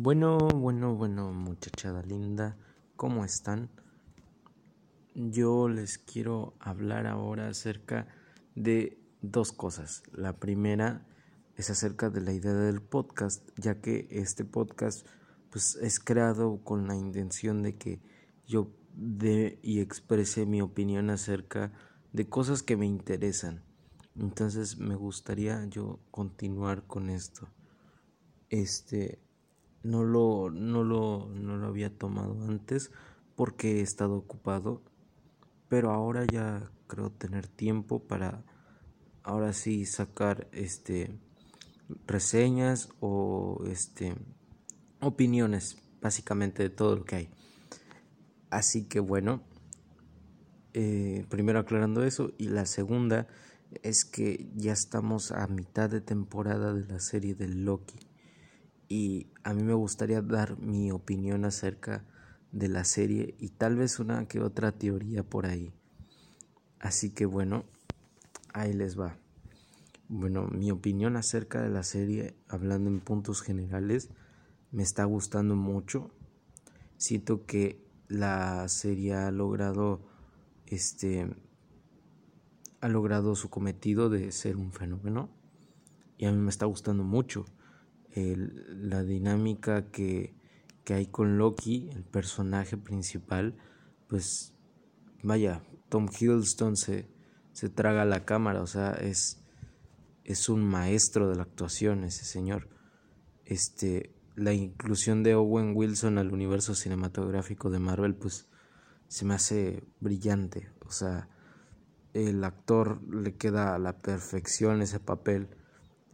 Bueno, bueno, bueno, muchachada linda, ¿cómo están? Yo les quiero hablar ahora acerca de dos cosas. La primera es acerca de la idea del podcast, ya que este podcast pues es creado con la intención de que yo dé y exprese mi opinión acerca de cosas que me interesan. Entonces me gustaría yo continuar con esto. Este no lo, no lo, no lo había tomado antes porque he estado ocupado, pero ahora ya creo tener tiempo para ahora sí sacar este reseñas o este opiniones básicamente de todo lo que hay. Así que bueno, eh, primero aclarando eso y la segunda es que ya estamos a mitad de temporada de la serie de Loki y a mí me gustaría dar mi opinión acerca de la serie y tal vez una que otra teoría por ahí. Así que bueno, ahí les va. Bueno, mi opinión acerca de la serie, hablando en puntos generales, me está gustando mucho. Siento que la serie ha logrado este ha logrado su cometido de ser un fenómeno y a mí me está gustando mucho la dinámica que, que hay con Loki, el personaje principal, pues vaya, Tom Hiddleston se, se traga la cámara, o sea, es, es un maestro de la actuación ese señor. Este, la inclusión de Owen Wilson al universo cinematográfico de Marvel, pues se me hace brillante, o sea, el actor le queda a la perfección ese papel,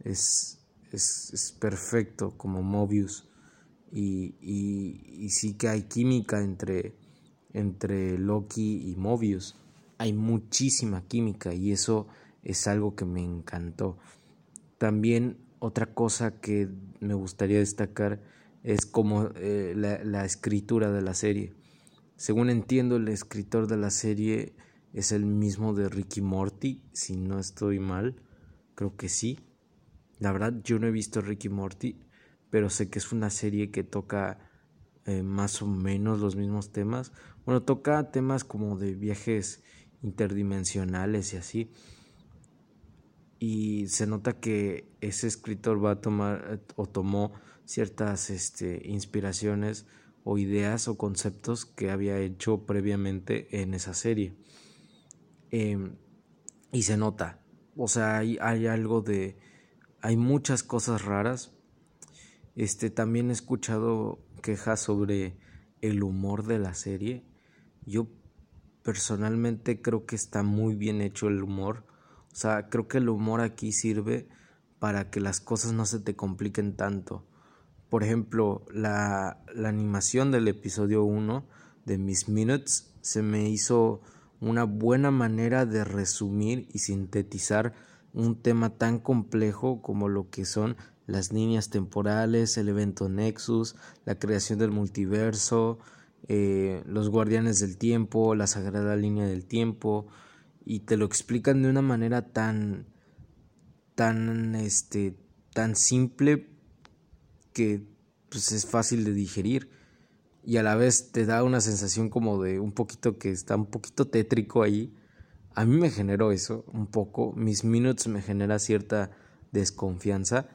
es es, perfecto como Mobius y, y, sí que hay química entre, entre Loki y Mobius. Hay muchísima química y eso es algo que me encantó. También otra cosa que me gustaría destacar es como eh, la, la, escritura de la serie. Según entiendo, el escritor de la serie es el mismo de Ricky Morty, si no estoy mal, creo que sí. La verdad, yo no he visto Ricky Morty, pero sé que es una serie que toca eh, más o menos los mismos temas. Bueno, toca temas como de viajes interdimensionales y así. Y se nota que ese escritor va a tomar o tomó ciertas este, inspiraciones o ideas o conceptos que había hecho previamente en esa serie. Em, y se nota, o sea, hay, hay algo de, hay muchas cosas raras. Este también he escuchado quejas sobre el humor de la serie. Yo personalmente creo que está muy bien hecho el humor. O sea, creo que el humor aquí sirve para que las cosas no se te compliquen tanto. Por ejemplo, la, la animación del episodio 1 de Miss Minutes se me hizo una buena manera de resumir y sintetizar un tema tan complejo como lo que son las líneas temporales, el evento Nexus, la creación del multiverso, eh, los guardianes del tiempo, la sagrada línea del tiempo, y te lo explican de una manera tan, tan, este, tan simple que pues, es fácil de digerir y a la vez te da una sensación como de un poquito que está un poquito tétrico ahí a mí me generó eso un poco, mis minutes me genera cierta desconfianza,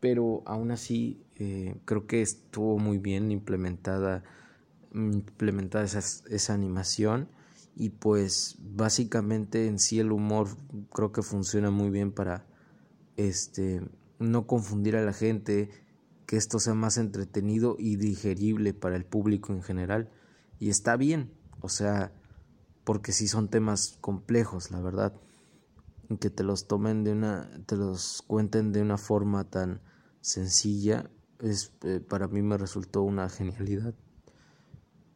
pero aún así eh, creo que estuvo muy bien implementada, implementada esa, esa animación y pues básicamente en sí el humor creo que funciona muy bien para este no confundir a la gente, que esto sea más entretenido y digerible para el público en general. Y está bien, o sea, porque sí son temas complejos, la verdad, que te los tomen de una, te los cuenten de una forma tan sencilla, es, eh, para mí me resultó una genialidad.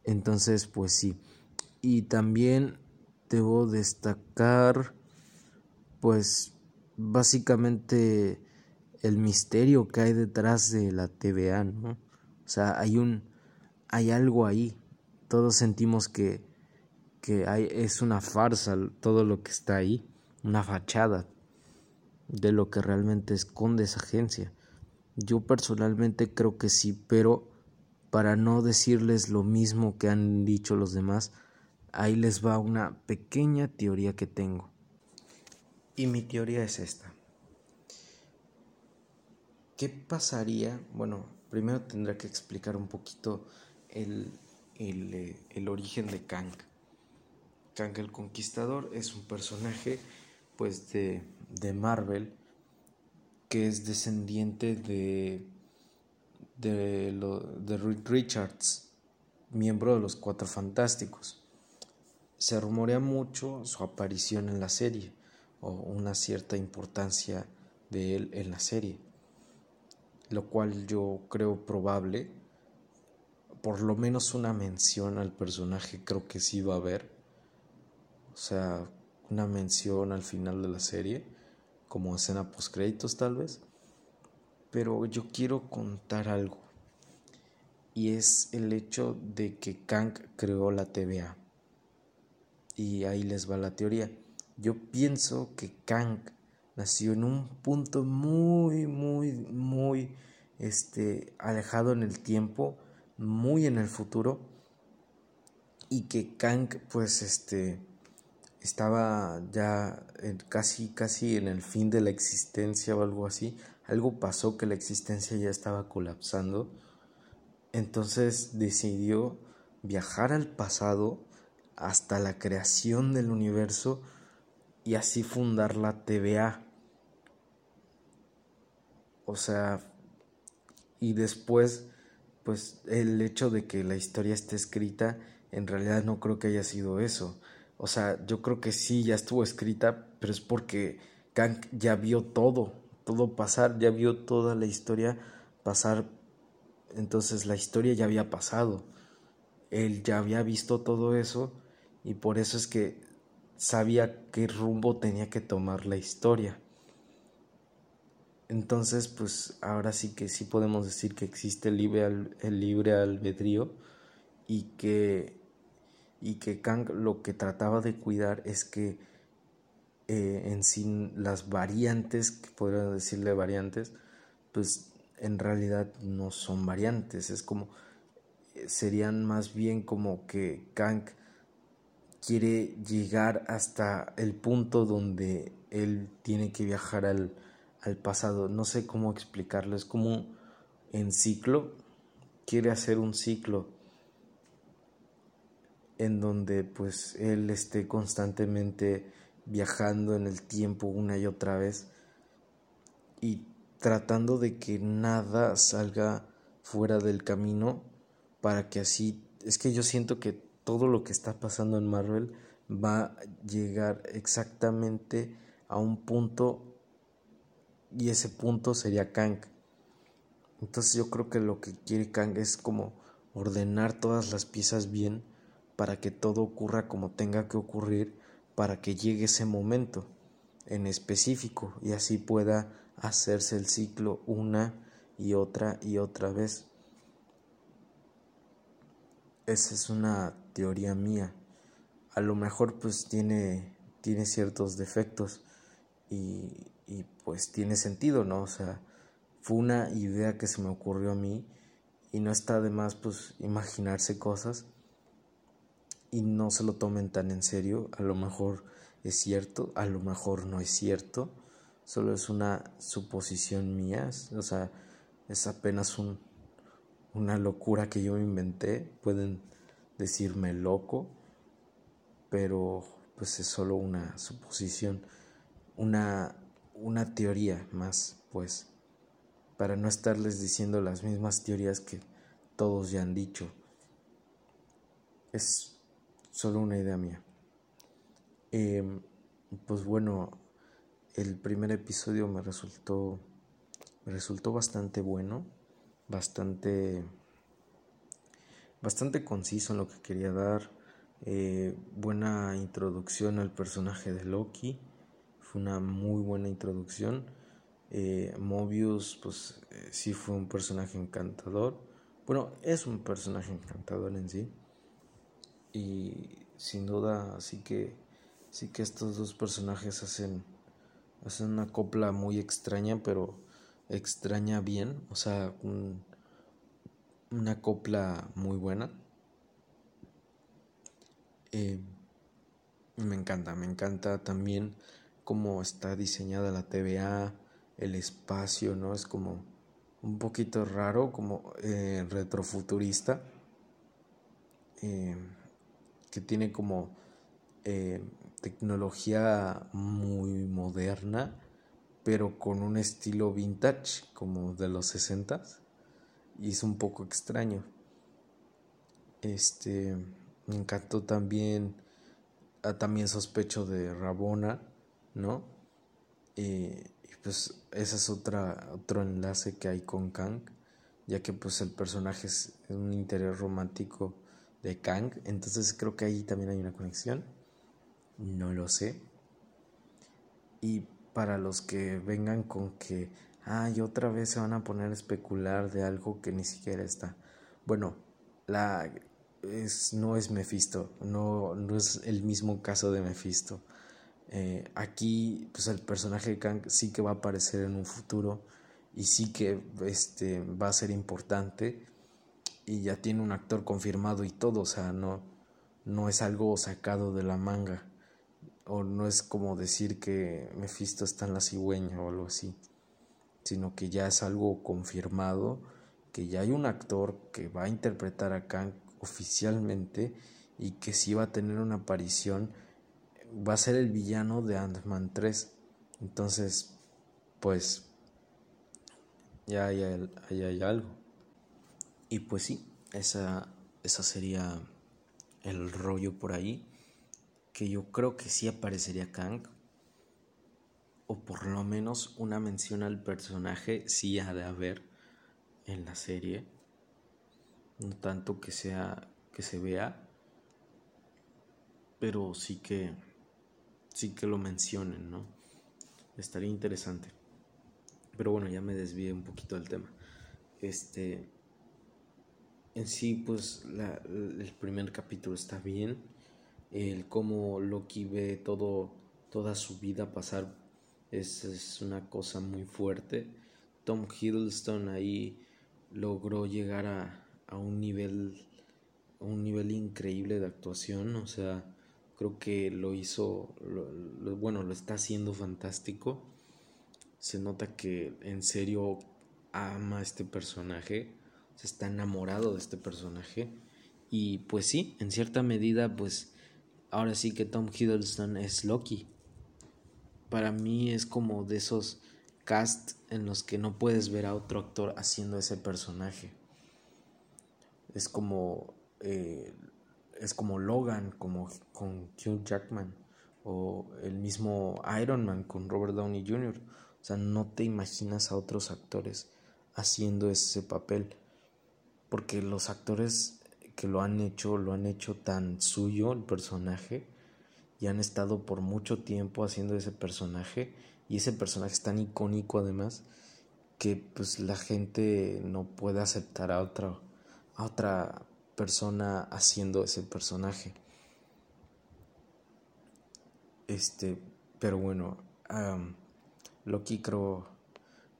Entonces, pues sí. Y también debo destacar, pues, básicamente el misterio que hay detrás de la TVA, ¿no? O sea, hay un, hay algo ahí. Todos sentimos que que es una farsa todo lo que está ahí, una fachada de lo que realmente esconde esa agencia. Yo personalmente creo que sí, pero para no decirles lo mismo que han dicho los demás, ahí les va una pequeña teoría que tengo. Y mi teoría es esta. ¿Qué pasaría? Bueno, primero tendré que explicar un poquito el, el, el origen de Kang. Kang el Conquistador es un personaje pues de, de Marvel que es descendiente de de, lo, de Rick Richards, miembro de los Cuatro Fantásticos. Se rumorea mucho su aparición en la serie o una cierta importancia de él en la serie, lo cual yo creo probable. Por lo menos una mención al personaje creo que sí va a haber. Sea, una mención al final de la serie, como escena post créditos tal vez pero yo quiero contar algo. Y es el hecho de que Kang creó la TVA. Y ahí les va la teoría. Yo pienso que Kang nació en un punto muy, muy, muy este, alejado en el tiempo, muy en el futuro. Y que Kang, pues, este, estaba ya casi, casi en el fin de la existencia o algo así, algo pasó que la existencia ya estaba colapsando, entonces decidió viajar al pasado hasta la creación del universo y así fundar la TVA. O sea, y después, pues el hecho de que la historia esté escrita, en realidad no creo que haya sido eso. O sea, yo creo que sí, ya estuvo escrita, pero es porque Kang ya vio todo, todo pasar, ya vio toda la historia pasar, entonces la historia ya había pasado, él ya había visto todo eso y por eso es que sabía qué rumbo tenía que tomar la historia. Entonces, pues ahora sí que sí podemos decir que existe el libre, el libre albedrío y que, y que Kang lo que trataba de cuidar es que eh, en sí las variantes, que podría decirle variantes, pues en realidad no son variantes, es como, eh, serían más bien como que Kang quiere llegar hasta el punto donde él tiene que viajar al, al pasado, no sé cómo explicarlo, es como en ciclo, quiere hacer un ciclo en donde pues él esté constantemente viajando en el tiempo una y otra vez y tratando de que nada salga fuera del camino para que así es que yo siento que todo lo que está pasando en Marvel va a llegar exactamente a un punto y ese punto sería Kang. Entonces yo creo que lo que quiere Kang es como ordenar todas las piezas bien para que todo ocurra como tenga que ocurrir para que llegue ese momento en específico y así pueda hacerse el ciclo una y otra y otra vez. Esa es una teoría mía. A lo mejor pues tiene, tiene ciertos defectos y, pues tiene sentido, ¿no? O sea, fue una idea que se me ocurrió a mí y no está de más pues imaginarse cosas y no se lo tomen tan en serio. A lo mejor es cierto, a lo mejor no es cierto. Solo es una suposición mía. O sea, es apenas un, una locura que yo inventé. Pueden decirme loco, pero pues es solo una suposición, una, una teoría más, pues, para no estarles diciendo las mismas teorías que todos ya han dicho. Es solo una idea mía. Em, pues bueno, el primer episodio me resultó, me resultó bastante bueno, bastante, bastante conciso en lo que quería dar. Eh, buena introducción al personaje de Loki, fue una muy buena introducción. Eh, Mobius, pues eh, sí fue un personaje encantador. Bueno, es un personaje encantador en sí y sin duda sí que sí que estos dos personajes hacen hacen una copla muy extraña pero extraña bien, o sea, una copla muy buena. Eh, me encanta, me encanta también cómo está diseñada la TVA, el espacio, ¿no? Es como un poquito raro, como eh, retrofuturista, eh, que tiene como tecnología muy moderna pero con un estilo vintage, como de los 60 y es un poco extraño. Este, me encantó también, ah, también sospecho de Rabona, ¿no? Y, pues ese es otra, otro enlace que hay con Kang, ya que pues el personaje es un interés romántico de Kang, entonces creo que ahí también hay una conexión, no lo sé. Y para los que vengan con que, ay, otra vez se van a poner a especular de algo que ni siquiera está. Bueno, la es, no es Mephisto, no, no es el mismo caso de Mephisto. Eh, aquí, pues el personaje de Kang sí que va a aparecer en un futuro y sí que este, va a ser importante y ya tiene un actor confirmado y todo, o sea, no, no es algo sacado de la manga o no es como decir que Mephisto está en la cigüeña o algo así, sino que ya es algo confirmado, que ya hay un actor que va a interpretar a Kang oficialmente y que sí va a tener una aparición, va a ser el villano de Ant-Man 3. Entonces, pues, ya hay, hay algo. Y pues sí, esa, esa sería el rollo por ahí que yo creo que sí aparecería Kang, o por lo menos una mención al personaje sí ha de haber en la serie, no tanto que sea que se vea, pero sí que sí que lo mencionen, ¿no? Estaría interesante. Pero bueno, ya me desvié un poquito del tema. Este en sí pues el primer capítulo está bien el cómo Loki ve todo, toda su vida pasar es, es una cosa muy fuerte. Tom Hiddleston ahí logró llegar a, a un nivel un nivel increíble de actuación, o sea, creo que lo hizo, bueno, lo está haciendo fantástico. Se nota que en serio ama a este personaje, se está enamorado de este personaje y pues sí, en cierta medida pues ahora sí que Tom Hiddleston es Loki. Para mí es como de esos cast en los que no puedes ver a otro actor haciendo ese personaje. Es como eh, es como Logan, como con Hugh Jackman o el mismo Iron Man con Robert Downey Jr. O sea, no te imaginas a otros actores haciendo ese papel porque los actores que lo han hecho, lo han hecho tan suyo el personaje y han estado por mucho tiempo haciendo ese personaje y ese personaje es tan icónico además que pues la gente no puede aceptar a otra a otra persona haciendo ese personaje. Este pero bueno Loki creo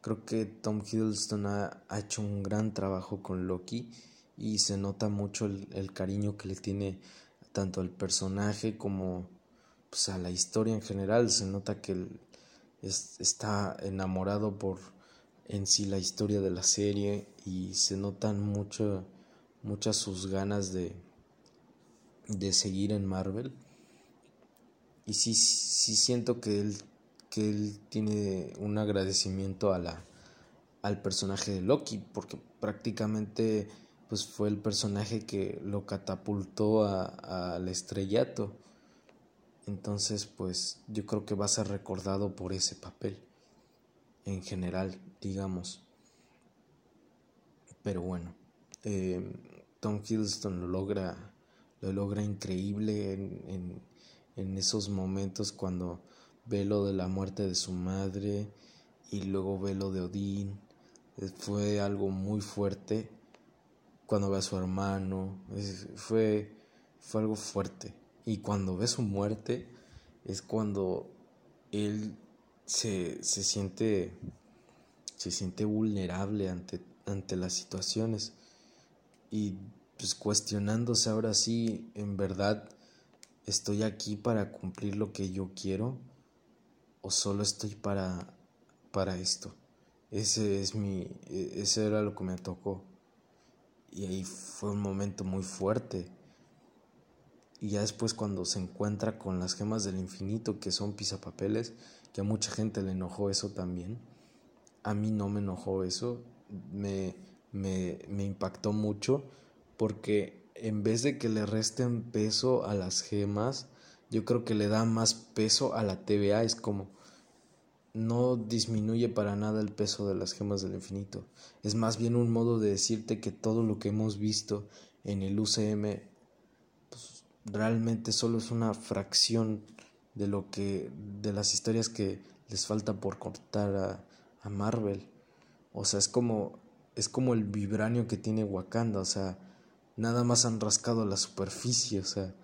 creo que Tom Hiddleston ha, hecho un gran trabajo con Loki y se nota mucho el, cariño que le tiene tanto al personaje como pues, a la historia en general. Se nota que él está enamorado por en sí la historia de la serie y se notan mucho, muchas sus ganas de, de seguir en Marvel. Y sí, sí siento que él, él tiene un agradecimiento a la, al personaje de Loki, porque prácticamente pues fue el personaje que lo catapultó al estrellato. Entonces, pues yo creo que va a ser recordado por ese papel en general, digamos. Pero bueno, eh, Tom Hiddleston lo logra, lo logra increíble en, en esos momentos cuando ve lo de la muerte de su madre y luego ve lo de Odín. Fue algo muy fuerte cuando ve a su hermano, fue, fue algo fuerte. Y cuando ve su muerte es cuando él se, se siente se siente vulnerable ante, ante las situaciones y pues cuestionándose ahora sí, en verdad estoy aquí para cumplir lo que yo quiero o solo estoy para para esto. Ese es mi e, ese era lo que me tocó. Y ahí fue un momento muy fuerte. Y ya después cuando se encuentra con las gemas del infinito que son pisapapeles, que a mucha gente le enojó eso también. A mí no me enojó eso, me, me, me impactó mucho porque en vez de que le resten peso a las gemas, yo creo que le da más peso a la TVA. Es como, no disminuye para nada el peso de las gemas del infinito. Es más bien un modo de decirte que todo lo que hemos visto en el UCM pues, realmente solo es una fracción de lo que de las historias que les falta por cortar a, a Marvel. O sea, es como es como el vibranio que tiene Wakanda, o sea, nada más han rascado la superficie, o sea,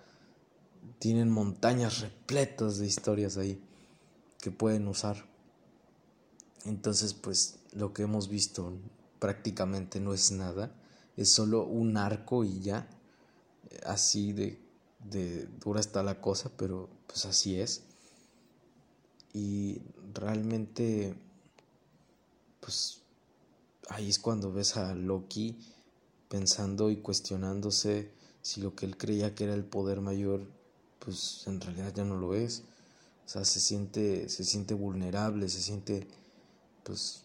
tienen montañas repletas de historias ahí que pueden usar. Entonces, pues lo que hemos visto prácticamente no es nada, es solo un arco y ya, así de, de dura está la cosa, pero pues así es. Y realmente, pues ahí es cuando ves a Loki pensando y cuestionándose si lo que él creía que era el poder mayor, pues en realidad ya no lo es. O sea, se siente, se siente vulnerable, se siente pues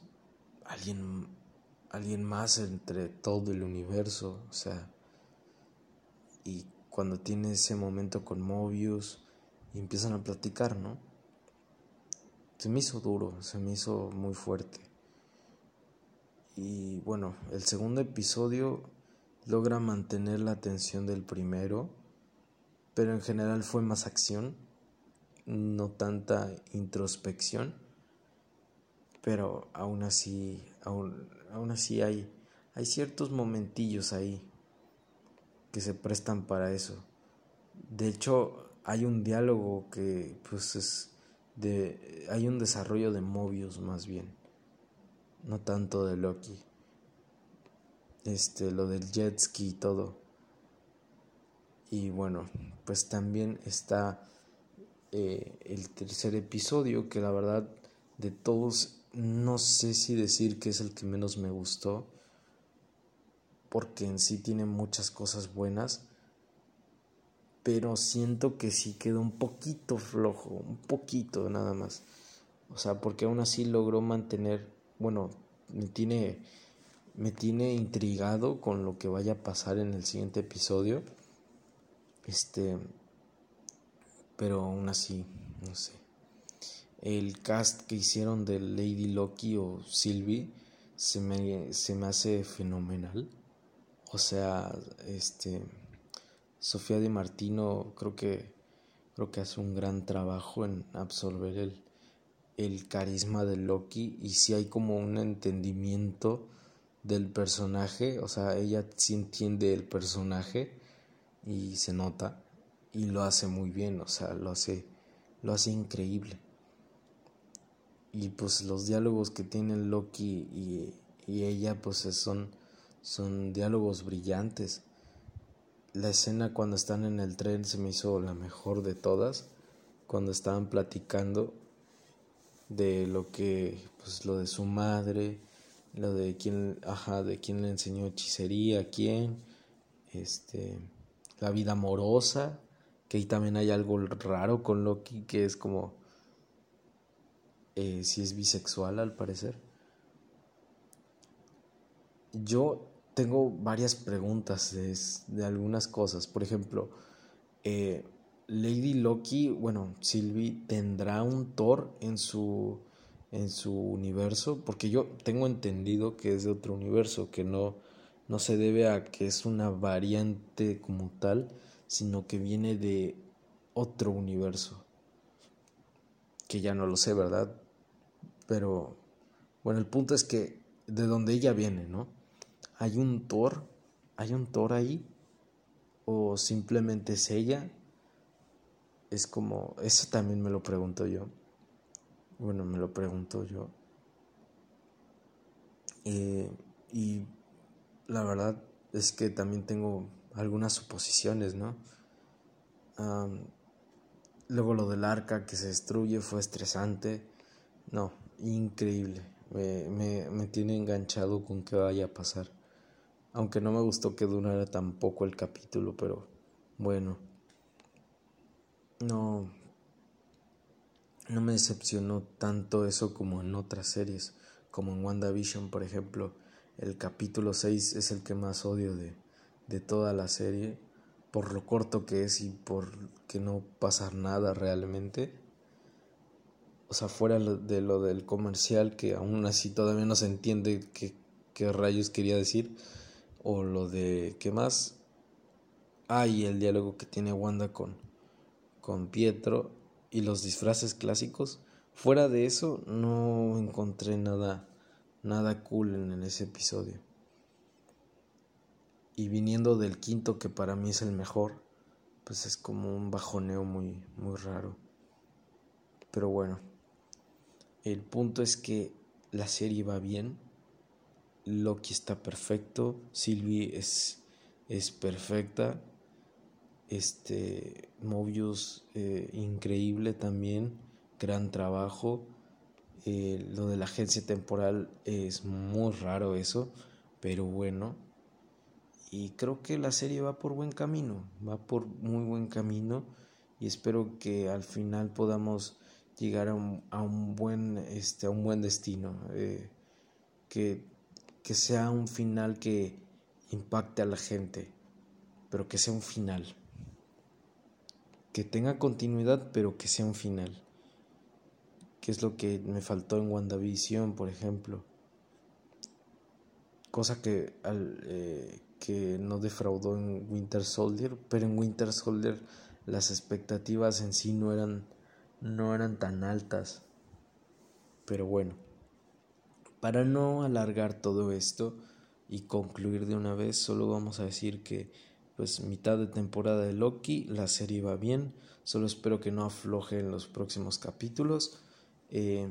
alguien, alguien más entre todo el universo. O sea, y cuando tiene ese momento con Mobius y empiezan a platicar, ¿no? Se me hizo duro, se me hizo muy fuerte. Y bueno, el segundo episodio logra mantener la atención del primero, pero en general fue más acción, no tanta introspección, pero aún así, aún, aún así hay, hay ciertos momentillos ahí que se prestan para eso. De hecho, hay un diálogo que pues es de hay un desarrollo de Mobius más bien, no tanto de Loki este, lo del jet ski y todo. Y bueno, pues también está eh, el tercer episodio, que la verdad de todos no sé si decir que es el que menos me gustó, porque en sí tiene muchas cosas buenas, pero siento que sí quedó un poquito flojo, un poquito nada más. O sea, porque aún así logró mantener, bueno, tiene me tiene intrigado con lo que vaya a pasar en el siguiente episodio. Este, pero aún así, no sé. El cast que hicieron de Lady Loki o Sylvie se me, se me hace fenomenal. O sea, este Sofía Di Martino creo que creo que hace un gran trabajo en absorber el, el carisma de Loki y si hay como un entendimiento del personaje, o sea, ella sí entiende el personaje y se nota y lo hace muy bien, o sea, lo hace lo hace increíble. Y pues los diálogos que tienen Loki y, y ella pues son son diálogos brillantes. La escena cuando están en el tren se me hizo la mejor de todas, cuando estaban platicando de lo que pues lo de su madre lo de quién, ajá, de quién le enseñó hechicería, quién, este, la vida amorosa, que ahí también hay algo raro con Loki, que es como, eh, si es bisexual al parecer. Yo tengo varias preguntas de, de algunas cosas, por ejemplo, eh, Lady Loki, bueno, Sylvie, ¿tendrá un Thor en su en su universo, porque yo tengo entendido que es de otro universo, que no, no se debe a que es una variante como tal, sino que viene de otro universo, que ya no lo sé, ¿verdad? Pero bueno, el punto es que de donde ella viene, ¿no? ¿Hay un Thor? ¿Hay un Thor ahí? ¿O simplemente es ella? Es como, eso también me lo pregunto yo. Bueno, me lo pregunto yo. Eh, y la verdad es que también tengo algunas suposiciones, ¿no? luego lo del arca que se destruye fue estresante. No, increíble. Me, me, me tiene enganchado con qué vaya a pasar. Aunque no me gustó que durara tampoco el capítulo, pero bueno. No. No me decepcionó tanto eso como en otras series, como en WandaVision, por ejemplo. El capítulo 6 es el que más odio de, de toda la serie, por lo corto que es y por que no pasa nada realmente. O sea, fuera de lo del comercial, que aún así todavía no se entiende qué, qué rayos quería decir o lo de qué más ah el diálogo que tiene Wanda con con Pietro y los disfraces clásicos fuera de eso no encontré nada nada cool en ese episodio y viniendo del quinto que para mí es el mejor pues es como un bajoneo muy muy raro pero bueno el punto es que la serie va bien Loki está perfecto, Sylvie es, es perfecta, este Mobius eh, increíble también, gran trabajo. Eh, lo de la agencia temporal es muy raro eso, pero bueno. Y creo que la serie va por buen camino, va por muy buen camino y espero que al final podamos llegar a un, a un buen este a un buen destino eh, que que sea un final que impacte a la gente, pero que sea un final. Que tenga continuidad, pero que sea un final. Que es lo que me faltó en WandaVision, por ejemplo. Cosa que, eh, que no defraudó en Winter Soldier, pero en Winter Soldier las expectativas en sí no eran, no eran tan altas. Pero bueno. Para no alargar todo esto y concluir de una vez, solo vamos a decir que pues mitad de temporada de Loki, la serie va bien, solo espero que no afloje en los próximos capítulos. Eh,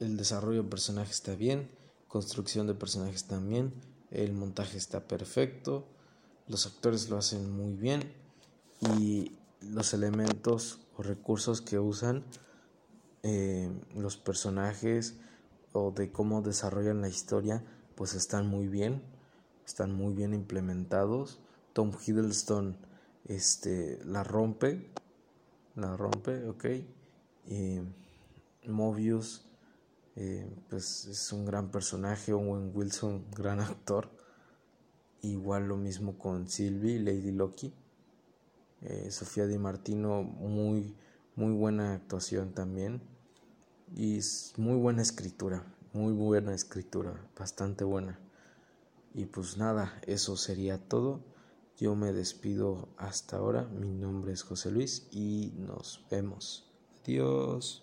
el desarrollo de personajes está bien, construcción de personajes también, el montaje está perfecto, los actores lo hacen muy bien y los elementos o recursos que usan eh, los personajes o de cómo desarrollan la historia, pues están muy bien, están muy bien implementados. Tom Hiddleston este, la rompe, la rompe, ok. Y Mobius, eh, pues es un gran personaje, Owen Wilson, gran actor. Igual lo mismo con Sylvie, Lady Loki. Eh, Sofía Di Martino, muy, muy buena actuación también y muy buena escritura, muy buena escritura, bastante buena. Y pues nada, eso sería todo. Yo me despido hasta ahora. Mi nombre es José Luis y nos vemos. Adiós.